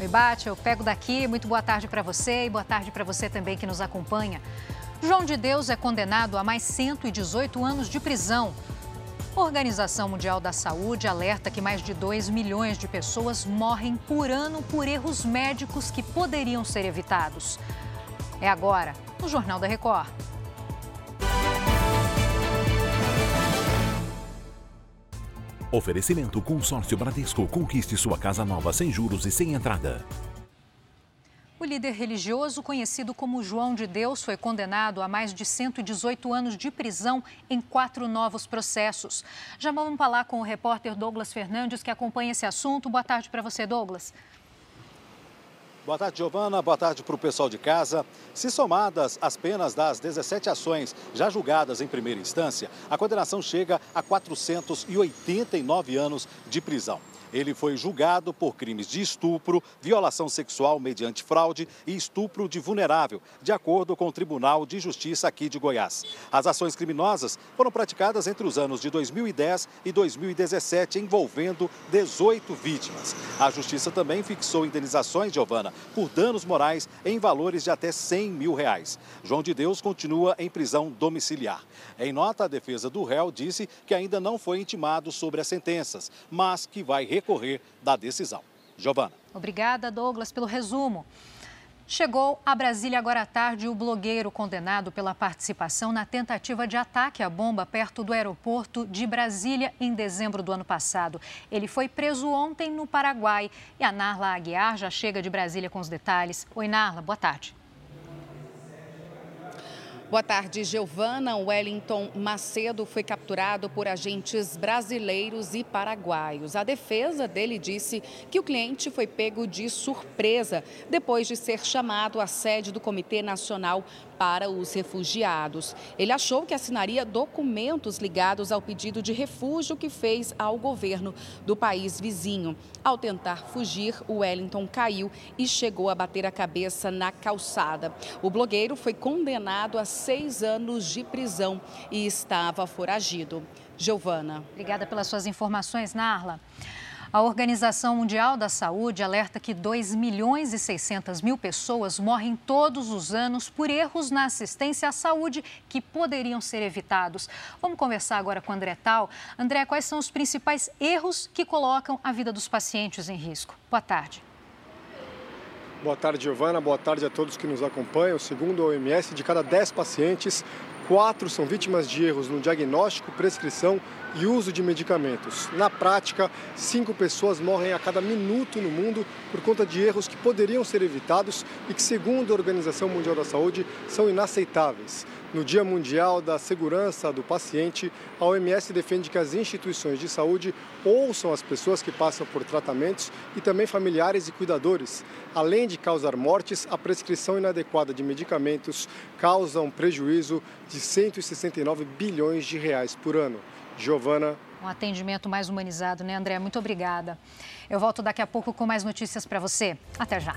Oi, Bate, eu pego daqui. Muito boa tarde para você e boa tarde para você também que nos acompanha. João de Deus é condenado a mais 118 anos de prisão. A Organização Mundial da Saúde alerta que mais de 2 milhões de pessoas morrem por ano por erros médicos que poderiam ser evitados. É agora, no Jornal da Record. Oferecimento Consórcio Bradesco. Conquiste sua casa nova sem juros e sem entrada. O líder religioso, conhecido como João de Deus, foi condenado a mais de 118 anos de prisão em quatro novos processos. Já vamos falar com o repórter Douglas Fernandes, que acompanha esse assunto. Boa tarde para você, Douglas. Boa tarde, Giovana. Boa tarde para o pessoal de casa. Se somadas as penas das 17 ações já julgadas em primeira instância, a condenação chega a 489 anos de prisão. Ele foi julgado por crimes de estupro, violação sexual mediante fraude e estupro de vulnerável, de acordo com o Tribunal de Justiça aqui de Goiás. As ações criminosas foram praticadas entre os anos de 2010 e 2017, envolvendo 18 vítimas. A Justiça também fixou indenizações, Giovana, por danos morais em valores de até 100 mil reais. João de Deus continua em prisão domiciliar. Em nota, a defesa do réu disse que ainda não foi intimado sobre as sentenças, mas que vai recorrer da decisão. Giovana. Obrigada, Douglas, pelo resumo. Chegou a Brasília agora à tarde o blogueiro condenado pela participação na tentativa de ataque à bomba perto do aeroporto de Brasília em dezembro do ano passado. Ele foi preso ontem no Paraguai e a Narla Aguiar já chega de Brasília com os detalhes. Oi, Narla, boa tarde. Boa tarde, Giovana. Wellington Macedo foi capturado por agentes brasileiros e paraguaios. A defesa dele disse que o cliente foi pego de surpresa depois de ser chamado à sede do Comitê Nacional para os refugiados. Ele achou que assinaria documentos ligados ao pedido de refúgio que fez ao governo do país vizinho. Ao tentar fugir, o Wellington caiu e chegou a bater a cabeça na calçada. O blogueiro foi condenado a seis anos de prisão e estava foragido. Giovana. Obrigada pelas suas informações, Narla. A Organização Mundial da Saúde alerta que 2 milhões e 600 mil pessoas morrem todos os anos por erros na assistência à saúde que poderiam ser evitados. Vamos conversar agora com André Tal. André, quais são os principais erros que colocam a vida dos pacientes em risco? Boa tarde. Boa tarde, Giovana. Boa tarde a todos que nos acompanham. Segundo a OMS, de cada 10 pacientes, quatro são vítimas de erros no diagnóstico, prescrição e uso de medicamentos. Na prática, cinco pessoas morrem a cada minuto no mundo por conta de erros que poderiam ser evitados e que, segundo a Organização Mundial da Saúde, são inaceitáveis. No Dia Mundial da Segurança do Paciente, a OMS defende que as instituições de saúde ouçam as pessoas que passam por tratamentos e também familiares e cuidadores. Além de causar mortes, a prescrição inadequada de medicamentos causa um prejuízo de 169 bilhões de reais por ano. Giovana. Um atendimento mais humanizado, né, André? Muito obrigada. Eu volto daqui a pouco com mais notícias para você. Até já.